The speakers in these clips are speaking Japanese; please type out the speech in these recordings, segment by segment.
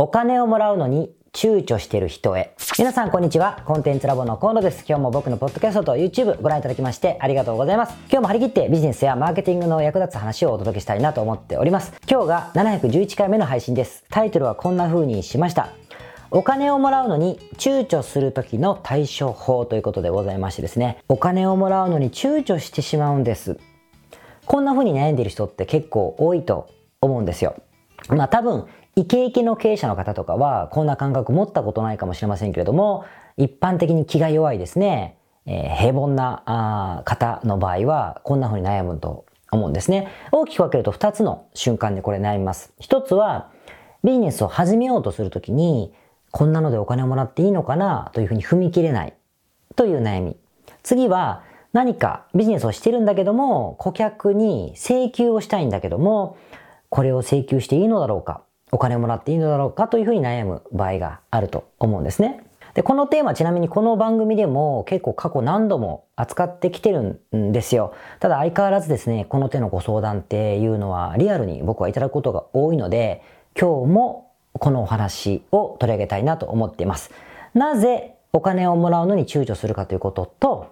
お金をもらうのに躊躇してる人へ。皆さんこんにちは。コンテンツラボの河野です。今日も僕のポッドキャストと YouTube ご覧いただきましてありがとうございます。今日も張り切ってビジネスやマーケティングの役立つ話をお届けしたいなと思っております。今日が711回目の配信です。タイトルはこんな風にしました。お金をもらうのに躊躇する時の対処法ということでございましてですね。お金をもらうのに躊躇してしまうんです。こんな風に悩んでいる人って結構多いと思うんですよ。まあ多分イケイケの経営者の方とかはこんな感覚持ったことないかもしれませんけれども、一般的に気が弱いですね、えー、平凡なあ方の場合はこんな風に悩むと思うんですね。大きく分けると2つの瞬間でこれ悩みます。1つはビジネスを始めようとするときにこんなのでお金をもらっていいのかなというふうに踏み切れないという悩み。次は何かビジネスをしてるんだけども顧客に請求をしたいんだけどもこれを請求していいのだろうかお金をもらっていいのだろうかというふうに悩む場合があると思うんですね。で、このテーマちなみにこの番組でも結構過去何度も扱ってきてるんですよ。ただ相変わらずですね、この手のご相談っていうのはリアルに僕はいただくことが多いので、今日もこのお話を取り上げたいなと思っています。なぜお金をもらうのに躊躇するかということと、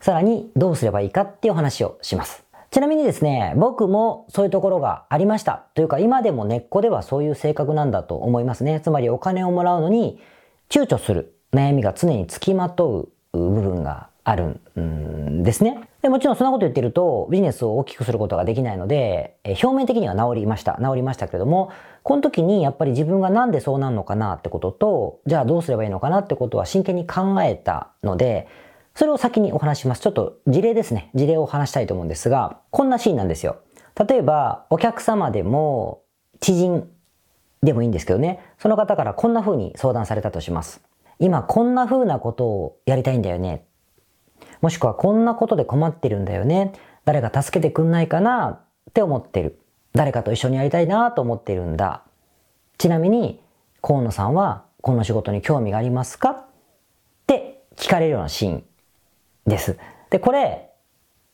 さらにどうすればいいかっていうお話をします。ちなみにですね、僕もそういうところがありました。というか今でも根っこではそういう性格なんだと思いますね。つまりお金をもらうのに躊躇する悩みが常につきまとう部分があるんですね。でもちろんそんなこと言ってるとビジネスを大きくすることができないので、表面的には治りました。治りましたけれども、この時にやっぱり自分がなんでそうなるのかなってことと、じゃあどうすればいいのかなってことは真剣に考えたので、それを先にお話します。ちょっと事例ですね。事例をお話したいと思うんですが、こんなシーンなんですよ。例えば、お客様でも、知人でもいいんですけどね、その方からこんな風に相談されたとします。今こんな風なことをやりたいんだよね。もしくはこんなことで困ってるんだよね。誰か助けてくんないかな？って思ってる。誰かと一緒にやりたいなと思ってるんだ。ちなみに、河野さんはこの仕事に興味がありますか？って聞かれるようなシーンです。で、これ、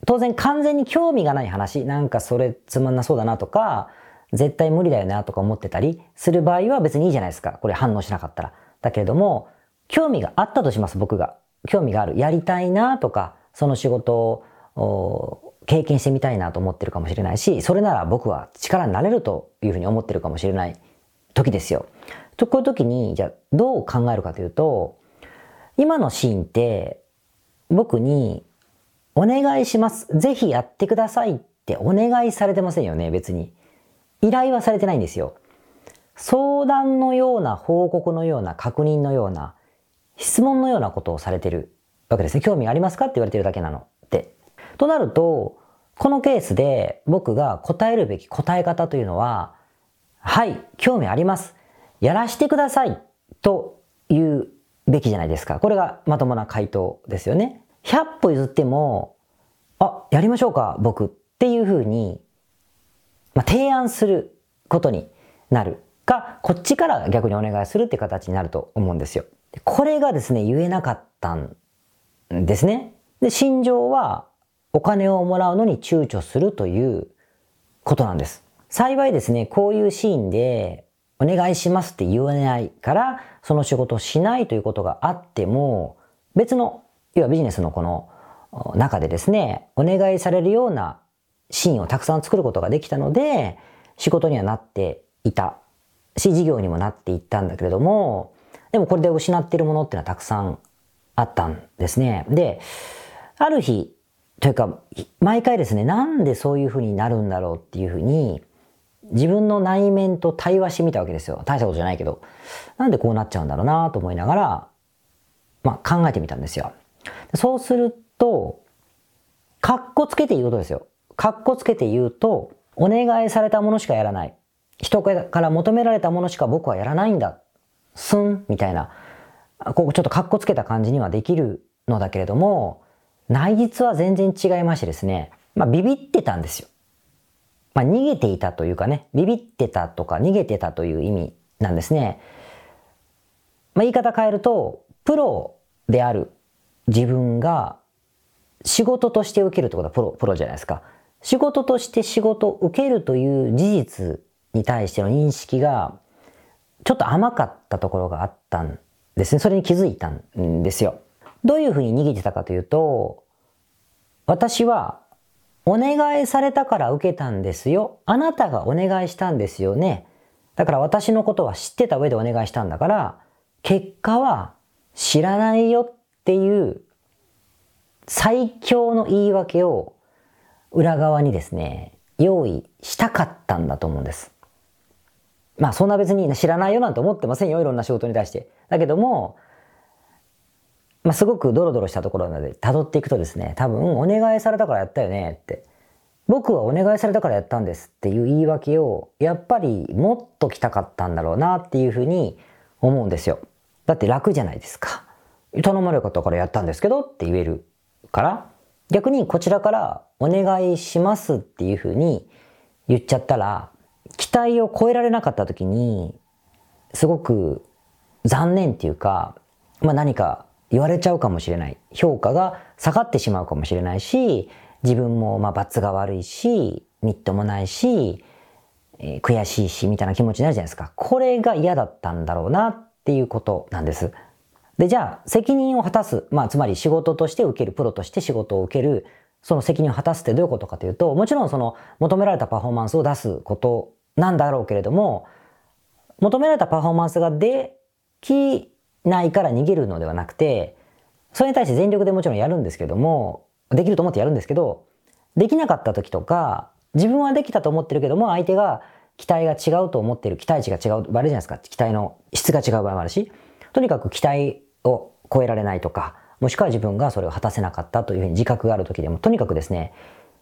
当然完全に興味がない話、なんかそれつまんなそうだなとか、絶対無理だよなとか思ってたりする場合は別にいいじゃないですか。これ反応しなかったら。だけれども、興味があったとします、僕が。興味がある。やりたいなとか、その仕事を経験してみたいなと思ってるかもしれないし、それなら僕は力になれるというふうに思ってるかもしれない時ですよ。と、こういう時に、じゃあどう考えるかというと、今のシーンって僕に、お願いします。ぜひやってくださいってお願いされてませんよね、別に。依頼はされてないんですよ。相談のような報告のような確認のような質問のようなことをされてるわけですね。興味ありますかって言われてるだけなのって。となると、このケースで僕が答えるべき答え方というのは、はい、興味あります。やらしてくださいというべきじゃないですか。これがまともな回答ですよね。100歩譲っても、あ、やりましょうか、僕っていうふうに、まあ、提案することになるか、こっちから逆にお願いするって形になると思うんですよ。これがですね、言えなかったんですね。で、心情はお金をもらうのに躊躇するということなんです。幸いですね、こういうシーンでお願いしますって言わないから、その仕事をしないということがあっても、別の、要はビジネスのこの中でですね、お願いされるようなシーンをたくさん作ることができたので、仕事にはなっていたし、事業にもなっていったんだけれども、でもこれで失っているものっていうのはたくさんあったんですね。で、ある日、というか、毎回ですね、なんでそういうふうになるんだろうっていうふうに、自分の内面と対話してみたわけですよ。大したことじゃないけど。なんでこうなっちゃうんだろうなと思いながら、まあ考えてみたんですよ。そうすると、かっこつけて言うことですよ。かっこつけて言うと、お願いされたものしかやらない。人から求められたものしか僕はやらないんだ。すんみたいな。ここちょっとかっこつけた感じにはできるのだけれども、内実は全然違いましてですね。まあビビってたんですよ。まあ、逃げていたというかね、ビビってたとか逃げてたという意味なんですね。まあ、言い方変えると、プロである自分が仕事として受けるってことはプロ、プロじゃないですか。仕事として仕事を受けるという事実に対しての認識がちょっと甘かったところがあったんですね。それに気づいたんですよ。どういうふうに逃げてたかというと、私はお願いされたから受けたんですよ。あなたがお願いしたんですよね。だから私のことは知ってた上でお願いしたんだから、結果は知らないよっていう最強の言い訳を裏側にですね、用意したかったんだと思うんです。まあそんな別に知らないよなんて思ってませんよ。いろんな仕事に対して。だけども、まあすごくドロドロしたところなので辿っていくとですね、多分お願いされたからやったよねって。僕はお願いされたからやったんですっていう言い訳をやっぱりもっと来たかったんだろうなっていうふうに思うんですよ。だって楽じゃないですか。頼まれたからやったんですけどって言えるから、逆にこちらからお願いしますっていうふうに言っちゃったら、期待を超えられなかった時に、すごく残念っていうか、まあ何か言われちゃうかもしれない。評価が下がってしまうかもしれないし、自分もまあ罰が悪いし、みっともないし、えー、悔しいし、みたいな気持ちになるじゃないですか。これが嫌だったんだろうなっていうことなんです。で、じゃあ、責任を果たす。まあ、つまり仕事として受ける、プロとして仕事を受ける、その責任を果たすってどういうことかというと、もちろんその求められたパフォーマンスを出すことなんだろうけれども、求められたパフォーマンスができないから逃げるのではなくて、それに対して全力でもちろんやるんですけども、できると思ってやるんですけど、できなかった時とか、自分はできたと思ってるけども、相手が期待が違うと思ってる、期待値が違う場合あるじゃないですか。期待の質が違う場合もあるし、とにかく期待を超えられないとか、もしくは自分がそれを果たせなかったというふうに自覚がある時でも、とにかくですね、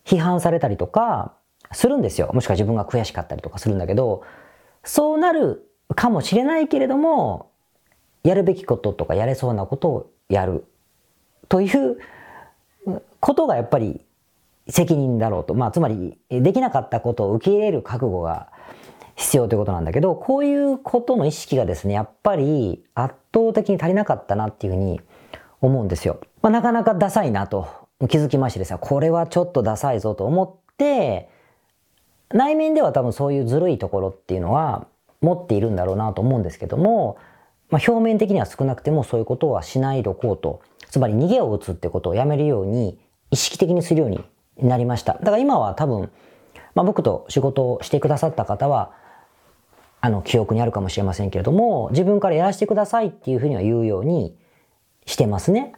批判されたりとかするんですよ。もしくは自分が悔しかったりとかするんだけど、そうなるかもしれないけれども、やるべきこととかやれそうなことをやるということがやっぱり責任だろうと。まあ、つまり、できなかったことを受け入れる覚悟が必要ということなんだけど、こういうことの意識がですね、やっぱり圧倒的に足りなかったなっていうふうに思うんですよ。まあ、なかなかダサいなと気づきましてですね、これはちょっとダサいぞと思って、内面では多分そういうずるいところっていうのは持っているんだろうなと思うんですけども、まあ、表面的には少なくてもそういうことはしないどこうと。つまり逃げを打つってことをやめるように意識的にするようになりました。だから今は多分、まあ、僕と仕事をしてくださった方は、あの、記憶にあるかもしれませんけれども、自分からやらせてくださいっていうふうには言うようにしてますね。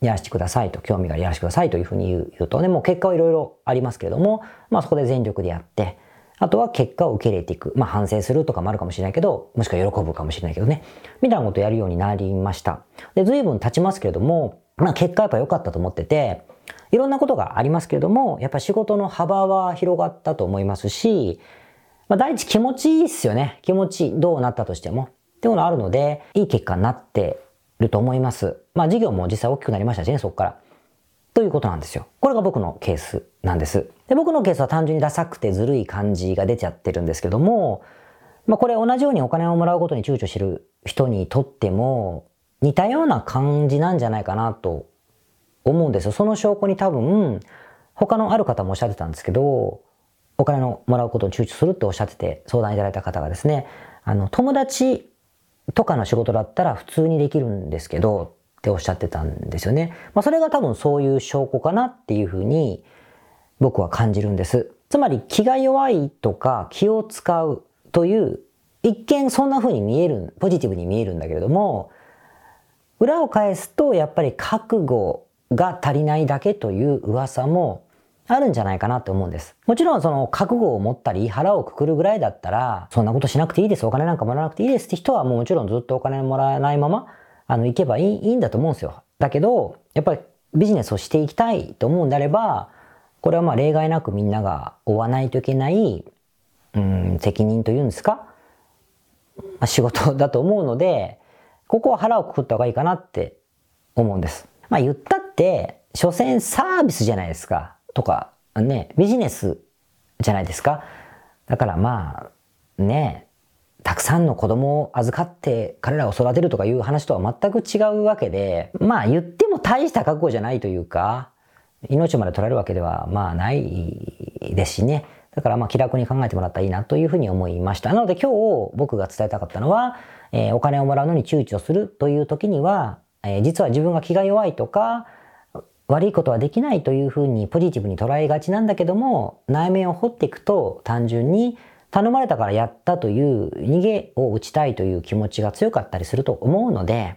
やらせてくださいと、興味がありやらせてくださいというふうに言う言うとね、もう結果はいろいろありますけれども、まあそこで全力でやって、あとは結果を受け入れていく。まあ反省するとかもあるかもしれないけど、もしくは喜ぶかもしれないけどね。みたいなことをやるようになりました。で、随分経ちますけれども、まあ結果やっぱ良かったと思ってて、いろんなことがありますけれども、やっぱ仕事の幅は広がったと思いますし、まあ、第一気持ちいいっすよね。気持ちどうなったとしても。っていうのがあるので、いい結果になってると思います。まあ事業も実際大きくなりましたしね、そこから。ということなんですよ。これが僕のケースなんです。で、僕のケースは単純にダサくてずるい感じが出ちゃってるんですけども、まあこれ同じようにお金をもらうことに躊躇してる人にとっても似たような感じなんじゃないかなと思うんですよ。その証拠に多分、他のある方もおっしゃってたんですけど、お金をもらうことを躊躇するっておっしゃってて相談いただいた方がですね、あの、友達とかの仕事だったら普通にできるんですけど、っておっしゃってたんですよね。まあ、それが多分そういう証拠かなっていうふうに僕は感じるんです。つまり気が弱いとか気を使うという一見そんな風に見える、ポジティブに見えるんだけれども、裏を返すとやっぱり覚悟が足りないだけという噂もあるんじゃないかなって思うんです。もちろんその覚悟を持ったり腹をくくるぐらいだったら、そんなことしなくていいです。お金なんかもらわなくていいですって人はもうもちろんずっとお金もらえないまま、あの、行けばいいいいんだと思うんですよ。だけど、やっぱりビジネスをしていきたいと思うんであれば、これはまあ例外なくみんなが負わないといけない、うん、責任というんですか、まあ、仕事だと思うので、ここは腹をくくった方がいいかなって思うんです。まあ言ったって、所詮サービスじゃないですか。とか、ね、ビジネスじゃないですか？だからまあ、ね、たくさんの子供を預かって彼らを育てるとかいう話とは全く違うわけで、まあ言っても大した覚悟じゃないというか、命まで取られるわけではまあないですしね。だからまあ気楽に考えてもらったらいいなというふうに思いました。なので今日僕が伝えたかったのは、えー、お金をもらうのに躊躇するという時には、えー、実は自分が気が弱いとか、悪いことはできないというふうにポジティブに捉えがちなんだけども、内面を掘っていくと単純に頼まれたからやったという逃げを打ちたいという気持ちが強かったりすると思うので、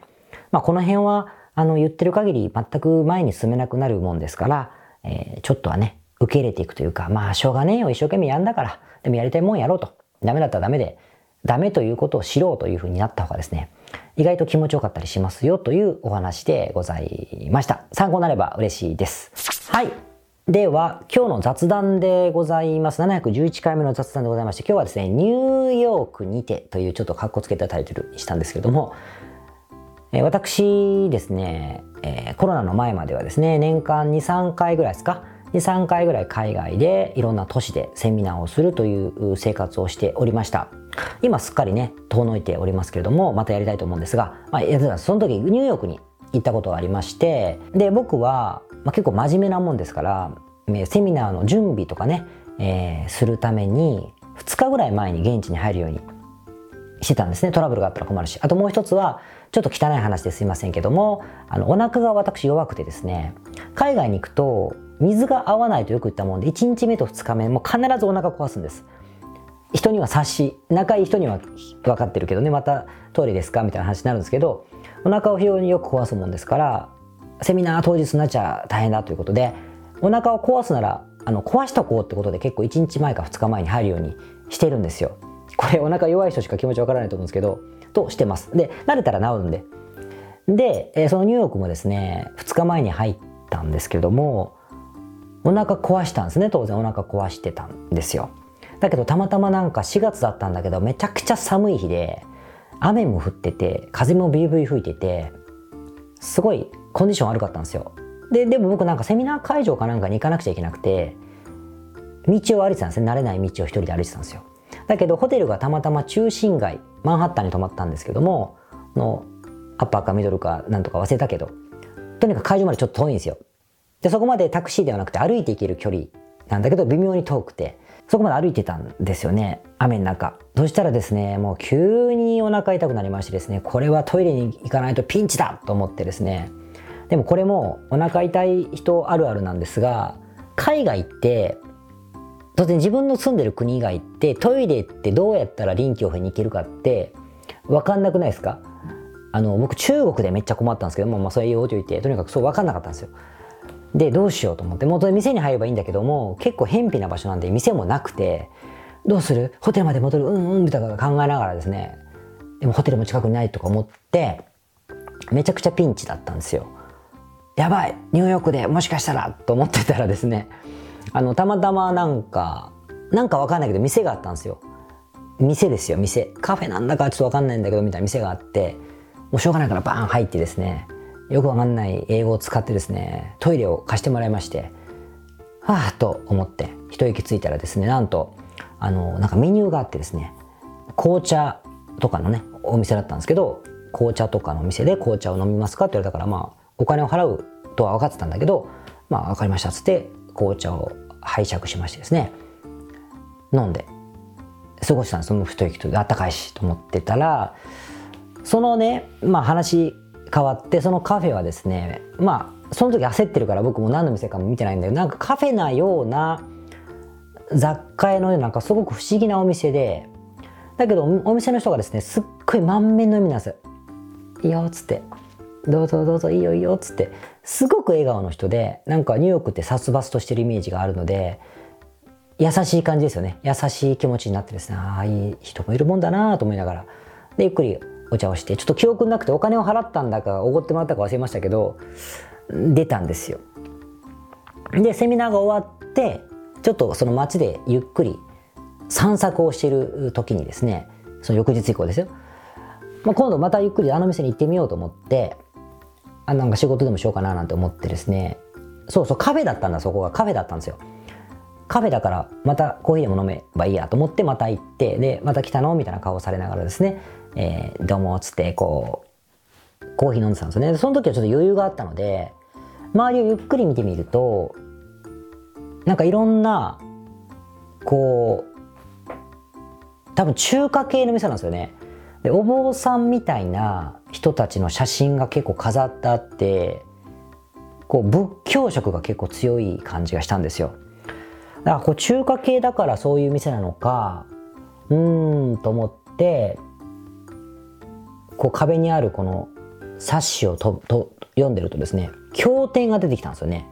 まあこの辺はあの言ってる限り全く前に進めなくなるもんですから、えー、ちょっとはね、受け入れていくというか、まあしょうがねえよ、一生懸命やんだから、でもやりたいもんやろうと。ダメだったらダメで、ダメということを知ろうというふうになった方がですね、意外と気持ちよかったりしますよというお話でございました。参考になれば嬉しいです。はい。では、今日の雑談でございます。711回目の雑談でございまして、今日はですね、ニューヨークにてというちょっと格好つけたタイトルにしたんですけれども、え私ですね、え、コロナの前まではですね、年間2、3回ぐらいですか、2、3回ぐらい海外でいろんな都市でセミナーをするという生活をしておりました。今すっかりね、遠のいておりますけれども、またやりたいと思うんですが、まあ、その時ニューヨークに行ったことがありまして、で、僕は、まあ、結構真面目なもんですから、セミナーの準備とかね、えー、するために、2日ぐらい前に現地に入るようにしてたんですね。トラブルがあったら困るし。あともう一つは、ちょっと汚い話ですいませんけども、あの、お腹が私弱くてですね、海外に行くと、水が合わないとよく言ったもんで、1日目と2日目も必ずお腹壊すんです。人には察し、仲いい人には分かってるけどね、またトイレですか？みたいな話になるんですけど、お腹を非常によく壊すもんですから、セミナー当日になっちゃ大変だということで、お腹を壊すなら、あの、壊しとこうってことで結構1日前か2日前に入るようにしてるんですよ。これお腹弱い人しか気持ちわからないと思うんですけど、としてます。で、慣れたら治るんで。で、えそのニューヨークもですね、2日前に入ったんですけども、お腹壊したんですね。当然お腹壊してたんですよ。だけどたまたまなんか4月だったんだけど、めちゃくちゃ寒い日で、雨も降ってて、風もビュービュー吹いてて、すごいコンディション悪かったんですよ。で、でも僕なんかセミナー会場かなんかに行かなくちゃいけなくて、道を歩いてたんですね。慣れない道を一人で歩いてたんですよ。だけどホテルがたまたま中心街マンハッタンに泊まったんですけどものアッパーかミドルかなんとか忘れたけどとにかく会場までちょっと遠いんですよでそこまでタクシーではなくて歩いて行ける距離なんだけど微妙に遠くてそこまで歩いてたんですよね雨の中そしたらですねもう急にお腹痛くなりましてですねこれはトイレに行かないとピンチだと思ってですねでもこれもお腹痛い人あるあるなんですが海外って当然自分の住んでる国以外ってトイレってどうやったら臨機応変に行けるかって分かんなくないですか？あの僕中国でめっちゃ困ったんですけども、まあ、それ言おうと言ってとにかくそう分かんなかったんですよ。でどうしようと思ってもう店に入ればいいんだけども結構偏僻な場所なんで店もなくてどうする？ホテルまで戻る？うんうんみたいな考えながらですね。でもホテルも近くにないとか思ってめちゃくちゃピンチだったんですよ。やばいニューヨークでもしかしたらと思ってたらですね。あのたまたまなんかなんかわかんないけど店があったんですよ。店ですよ店。カフェなんだかちょっとわかんないんだけどみたいな店があってもうしょうがないからバーン入ってですねよくわかんない英語を使ってですねトイレを貸してもらいましてはあと思って一息ついたらですねなんとあのなんかメニューがあってですね紅茶とかのねお店だったんですけど紅茶とかのお店で紅茶を飲みますかって言われたからまあお金を払うとは分かってたんだけどまあ分かりましたっつって紅茶を拝借しましてですね。飲んで過ごしたんです。その太い人であったかいしと思ってたらそのねまあ話変わってそのカフェはですねまあその時焦ってるから僕も何の店かも見てないんだけどなんかカフェなような雑貨屋のようななんかすごく不思議なお店でだけどお店の人がですねすっごい満面の意味なんです。いいよっつって。どうぞどうぞいいよいいよっつってすごく笑顔の人でなんかニューヨークって殺伐としてるイメージがあるので優しい感じですよね。優しい気持ちになってですねああいい人もいるもんだなと思いながら。でゆっくりお茶をしてちょっと記憶なくてお金を払ったんだかおごってもらったか忘れましたけど出たんですよ。でセミナーが終わってちょっとその街でゆっくり散策をしている時にですねその翌日以降ですよ、まあ、今度またゆっくりあの店に行ってみようと思ってあなんか仕事でもしようかななんて思ってですね。そうそうカフェだったんだそこが。カフェだったんですよ。カフェだからまたコーヒーでも飲めばいいやと思ってまた行ってでまた来たの？みたいな顔をされながらですね、えー、どうもっつってこうコーヒー飲んでたんですよね。その時はちょっと余裕があったので周りをゆっくり見てみるとなんかいろんなこう多分中華系の店なんですよね。でお坊さんみたいな人たちの写真が結構飾ってあってこう仏教色が結構強い感じがしたんですよ。だからこう中華系だからそういう店なのかうーんと思ってこう壁にあるこの冊子をとと読んでるとですね経典が出てきたんですよね。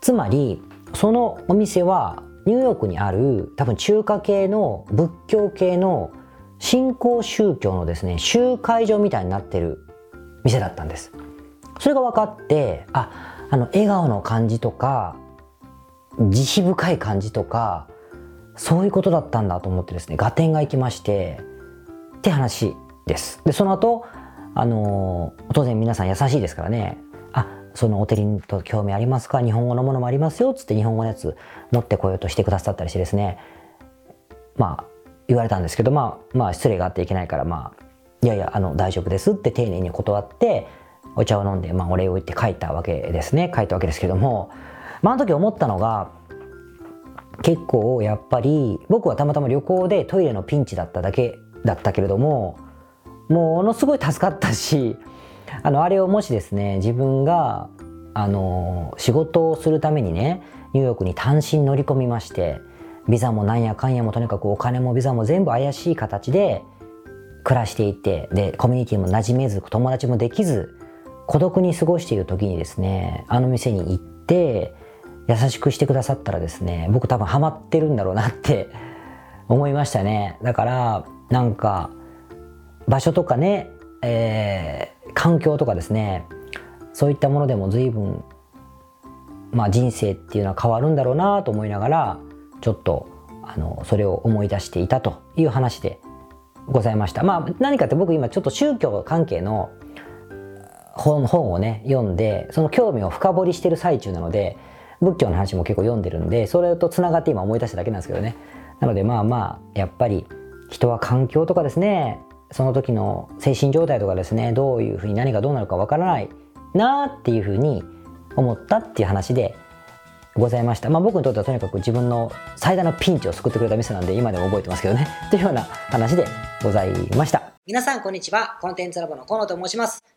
つまりそのお店はニューヨークにある多分中華系の仏教系の新興宗教のですね集会所みたいになってる店だったんです。それが分かってああの笑顔の感じとか慈悲深い感じとかそういうことだったんだと思ってですね合点がいきましてって話です。でその後あの当然皆さん優しいですからね。あそのお手りと興味ありますか？日本語のものもありますよつって日本語のやつ持ってこようとしてくださったりしてですね。まあ言われたんですけどまあまあ失礼があっていけないからまあいやいやあの大丈夫ですって丁寧に断ってお茶を飲んで、まあ、お礼を言って帰ったわけですね。帰ったわけですけども、まあ、あの時思ったのが結構やっぱり僕はたまたま旅行でトイレのピンチだっただけだったけれどもものすごい助かったしあのあれをもしですね自分があの仕事をするためにねニューヨークに単身乗り込みましてビザもなんやかんやもとにかくお金もビザも全部怪しい形で暮らしていてでコミュニティも馴染めず友達もできず孤独に過ごしている時にですねあの店に行って優しくしてくださったらですね僕多分ハマってるんだろうなって 思いましたね。だからなんか場所とかね、えー、環境とかですねそういったものでも随分まあ人生っていうのは変わるんだろうなと思いながらちょっとあのそれを思い出していたという話でございました。まあ何かって僕今ちょっと宗教関係の本本をね読んでその興味を深掘りしてる最中なので仏教の話も結構読んでるんでそれとつながって今思い出しただけなんですけどね。なのでまあまあやっぱり人は環境とかですねその時の精神状態とかですねどういうふうに何がどうなるかわからないなっていうふうに思ったっていう話でございました。まあ僕にとってはとにかく自分の最大のピンチを救ってくれた店なんで今でも覚えてますけどね。というような話でございました。皆さんこんにちは。コンテンツラボの河野と申します。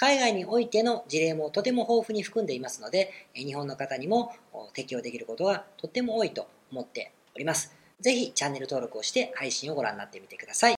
海外においての事例もとても豊富に含んでいますので、日本の方にも適用できることがとっても多いと思っております。ぜひチャンネル登録をして配信をご覧になってみてください。